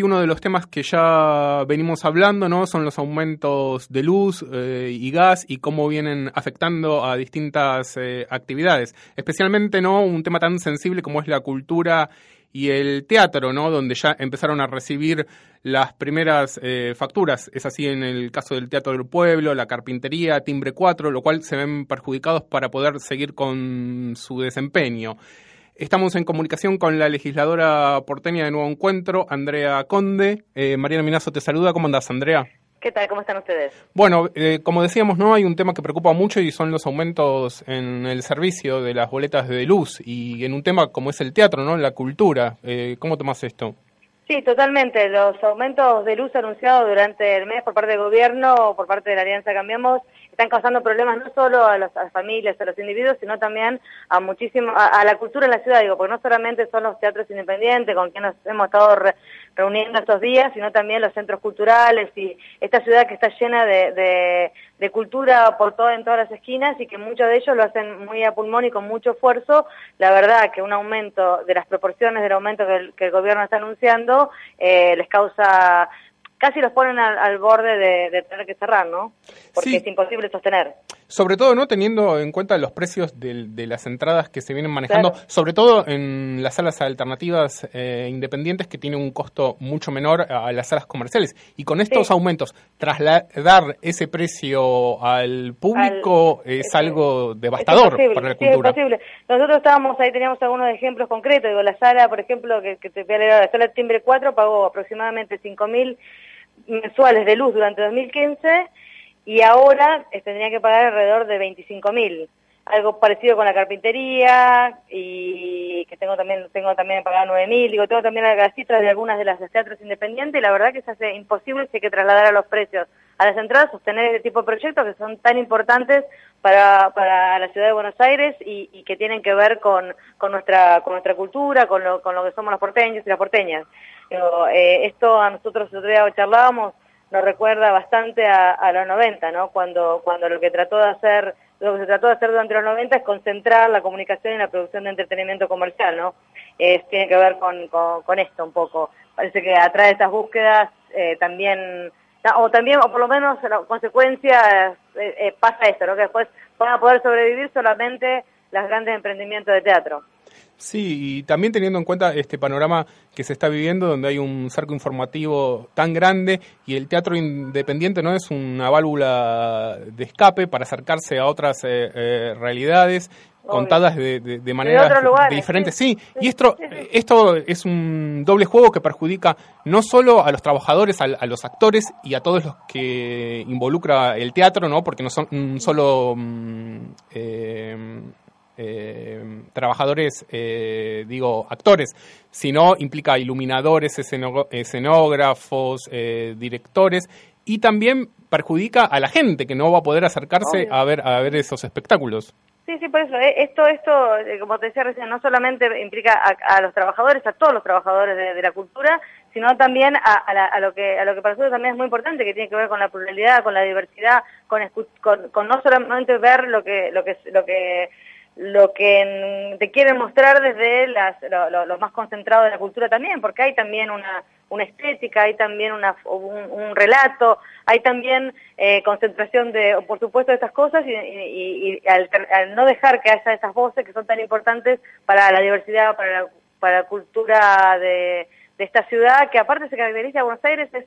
Uno de los temas que ya venimos hablando, ¿no? Son los aumentos de luz eh, y gas y cómo vienen afectando a distintas eh, actividades. Especialmente, ¿no? Un tema tan sensible como es la cultura y el teatro, ¿no? Donde ya empezaron a recibir las primeras eh, facturas. Es así en el caso del Teatro del Pueblo, la carpintería, Timbre 4, lo cual se ven perjudicados para poder seguir con su desempeño. Estamos en comunicación con la legisladora porteña de Nuevo Encuentro, Andrea Conde. Eh, Mariana Minazo te saluda. ¿Cómo andás, Andrea? ¿Qué tal? ¿Cómo están ustedes? Bueno, eh, como decíamos, no hay un tema que preocupa mucho y son los aumentos en el servicio de las boletas de luz y en un tema como es el teatro, ¿no? La cultura. Eh, ¿Cómo tomas esto? Sí, totalmente. Los aumentos de luz anunciados durante el mes por parte del gobierno o por parte de la Alianza Cambiamos están causando problemas no solo a, las familias, a los individuos, sino también a muchísimo, a, la cultura en la ciudad, digo, porque no solamente son los teatros independientes con quienes nos hemos estado reuniendo estos días, sino también los centros culturales y esta ciudad que está llena de, de, cultura por todo, en todas las esquinas y que muchos de ellos lo hacen muy a pulmón y con mucho esfuerzo. La verdad que un aumento de las proporciones del aumento que el, gobierno está anunciando eh, les causa casi los ponen al, borde de, tener que cerrar, ¿no? Porque es imposible sostener. Sobre todo, ¿no? Teniendo en cuenta los precios de, las entradas que se vienen manejando, sobre todo en las salas alternativas eh, independientes que tienen un costo mucho menor a las salas comerciales. Y con estos aumentos, trasladar ese precio al público es algo devastador para la cultura. es posible. Nosotros estábamos ahí, teníamos algunos ejemplos concretos. Digo, la sala, por ejemplo, que, te voy a leer, la sala Timbre 4 pagó aproximadamente 5.000 mensuales de luz durante 2015 y ahora eh, tendría que pagar alrededor de 25 mil. Algo parecido con la carpintería y que tengo también tengo también que pagar 9 mil. Digo, tengo también las cifras de algunas de las teatros independientes y la verdad que se hace imposible si hay que trasladar a los precios a las entradas, sostener este tipo de proyectos que son tan importantes para, para la ciudad de Buenos Aires y, que tienen que ver con, con, nuestra, con nuestra cultura, con lo, con lo que somos los porteños y las porteñas. Eh, esto a nosotros otro día charlábamos, nos recuerda bastante a, los 90, ¿no? Cuando, cuando lo que trató de hacer, lo que se trató de hacer durante los 90 es concentrar la comunicación y la producción de entretenimiento comercial, ¿no? tiene que ver con, con, esto un poco. Parece que atrás de estas búsquedas eh, también, o también, o por lo menos la consecuencia eh, eh, pasa esto, ¿no? Que después van a poder sobrevivir solamente los grandes emprendimientos de teatro. Sí, y también teniendo en cuenta este panorama que se está viviendo, donde hay un cerco informativo tan grande y el teatro independiente no es una válvula de escape para acercarse a otras eh, eh, realidades contadas de, de, maneras diferentes. Sí, y esto, esto es un doble juego que perjudica no solo a los trabajadores, a, los actores y a todos los que involucra el teatro, ¿no? Porque no son solo mm, eh, eh, trabajadores, eh, digo, actores, sino implica iluminadores, escenógrafos, eh, directores y también perjudica a la gente que no va a poder acercarse a ver, a ver esos espectáculos. Sí, sí, por eso. Esto, esto como te decía recién, no solamente implica a, los trabajadores, a todos los trabajadores de, la cultura, sino también a, lo que a lo que para nosotros también es muy importante, que tiene que ver con la pluralidad, con la diversidad, con, con, con no solamente ver lo que lo que lo que lo que te quieren mostrar desde las, lo, más concentrado de la cultura también, porque hay también una, una estética, hay también una, un, relato, hay también eh, concentración de, por supuesto, de estas cosas y, y, al, no dejar que haya esas voces que son tan importantes para la diversidad, para la, para la cultura de, de esta ciudad, que aparte se caracteriza, Buenos Aires es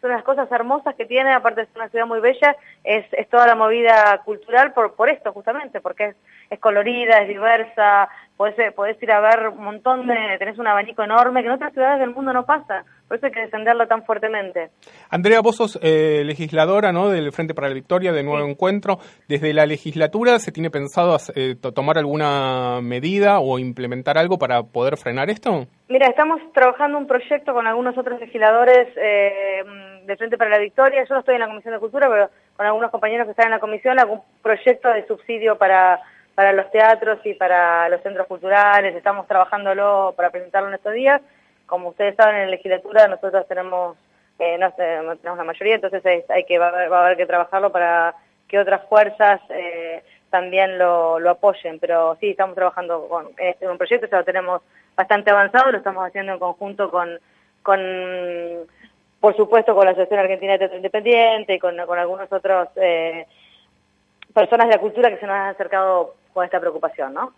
son las cosas hermosas que tiene, aparte de ser una ciudad muy bella, es, es toda la movida cultural por, por esto justamente, porque es, es colorida, es diversa, podés, podés ir a ver un montón de, tenés un abanico enorme que en otras ciudades del mundo no pasa, Por eso hay que defenderlo tan fuertemente. Andrea, vos sos eh, legisladora ¿no? del Frente para la Victoria, de Nuevo Encuentro. ¿Desde la legislatura se tiene pensado eh, tomar alguna medida o implementar algo para poder frenar esto? Mira, estamos trabajando un proyecto con algunos otros legisladores eh, del Frente para la Victoria. Yo no estoy en la Comisión de Cultura, pero con algunos compañeros que están en la comisión, algún proyecto de subsidio para, para los teatros y para los centros culturales. Estamos trabajándolo para presentarlo en estos días como ustedes saben, en la legislatura nosotros tenemos, eh, no, tenemos la mayoría, entonces hay, que, va a, haber, que trabajarlo para que otras fuerzas eh, también lo, apoyen. Pero sí, estamos trabajando con este un proyecto, ya lo tenemos bastante avanzado, lo estamos haciendo en conjunto con, con por supuesto, con la Asociación Argentina de Teatro Independiente y con, con algunos otros eh, personas de la cultura que se nos han acercado con esta preocupación, ¿no?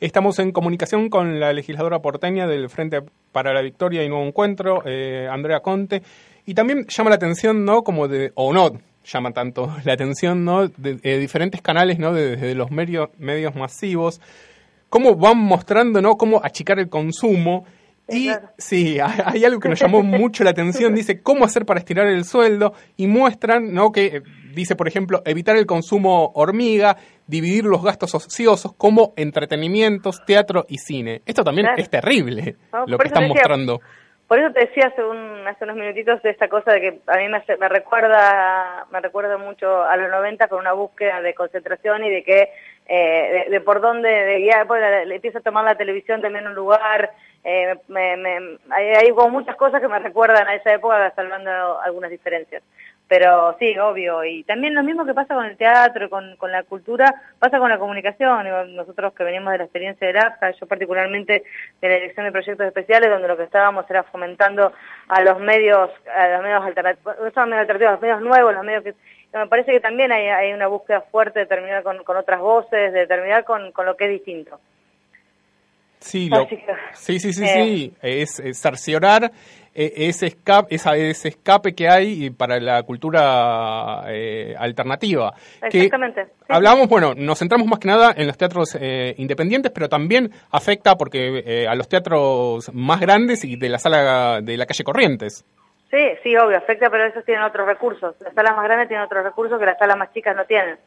Estamos en comunicación con la legisladora porteña del Frente para la Victoria y Nuevo Encuentro, eh, Andrea Conte, y también llama la atención, ¿no? Como de, o no llama tanto la atención, ¿no? De, diferentes canales, ¿no? Desde los medios, medios masivos, cómo van mostrando, ¿no? Cómo achicar el consumo. Y sí, hay algo que nos llamó mucho la atención, dice cómo hacer para estirar el sueldo y muestran, ¿no? Que dice, por ejemplo, evitar el consumo hormiga, dividir los gastos ociosos como entretenimientos, teatro y cine. Esto también es terrible, lo que están mostrando. Por eso te decía hace, un, hace unos minutitos de esta cosa de que a mí me, me recuerda me recuerda mucho a los 90 con una búsqueda de concentración y de que eh, de, por dónde de guiar, pues, le, empieza a tomar la televisión también un lugar. Eh, me, me, hay, hay como muchas cosas que me recuerdan a esa época, salvando algunas diferencias. Pero sí, obvio. Y también lo mismo que pasa con el teatro, con, con la cultura, pasa con la comunicación. Nosotros que venimos de la experiencia del APSA, yo particularmente de la dirección de proyectos especiales, donde lo que estábamos era fomentando a los medios, a los medios alternativos, no los medios nuevos, los medios que... Me parece que también hay, hay una búsqueda fuerte de terminar con, con otras voces, de terminar con, con lo que es distinto. Sí, sí, sí, sí, sí, eh, es, es cerciorar e, ese escape, esa, ese escape que hay para la cultura eh, alternativa. Exactamente. Hablamos, bueno, nos centramos más que nada en los teatros eh, independientes, pero también afecta porque eh, a los teatros más grandes y de la sala de la calle Corrientes. Sí, sí, obvio, afecta, pero esos tienen otros recursos. Las salas más grandes tienen otros recursos que las salas más chicas no tienen.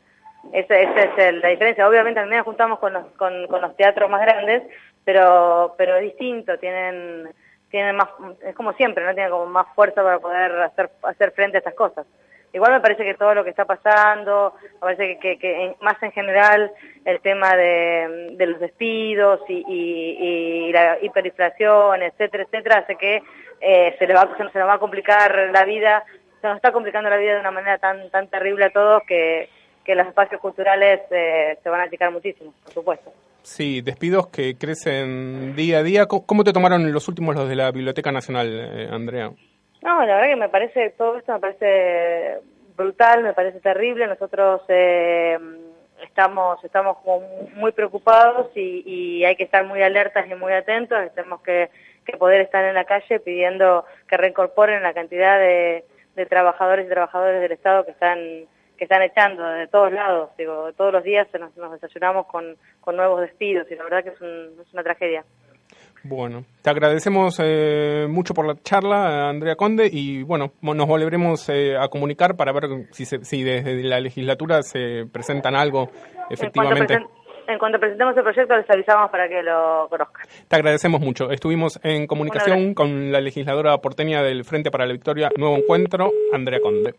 Esa, es la diferencia. Obviamente también nos juntamos con los, con, con los teatros más grandes, pero, pero es distinto, tienen tiene más, es como siempre, no tiene como más fuerza para poder hacer, hacer frente a estas cosas. Igual me parece que todo lo que está pasando, me parece que, que, más en general el tema de, de los despidos y, y, la hiperinflación, etcétera, etcétera, hace que eh, se, le va, se nos va a complicar la vida, se nos está complicando la vida de una manera tan, tan terrible a todos que, que los espacios culturales eh, se van a achicar muchísimo, por supuesto. Sí, despidos que crecen día a día. ¿Cómo te tomaron los últimos los de la Biblioteca Nacional, eh, Andrea? No, la verdad que me parece, todo esto me parece brutal, me parece terrible. Nosotros eh, estamos estamos muy preocupados y, hay que estar muy alertas y muy atentos. Tenemos que, poder estar en la calle pidiendo que reincorporen la cantidad de, de trabajadores y trabajadoras del Estado que están que están echando de todos lados. Digo, todos los días nos, nos desayunamos con, con, nuevos despidos y la verdad que es, es una tragedia. Bueno, te agradecemos eh, mucho por la charla, Andrea Conde, y bueno, nos volveremos eh, a comunicar para ver si, si desde la legislatura se presentan algo efectivamente. En cuanto, presentemos el proyecto les avisamos para que lo conozcan. Te agradecemos mucho. Estuvimos en comunicación con la legisladora porteña del Frente para la Victoria Nuevo Encuentro, Andrea Conde.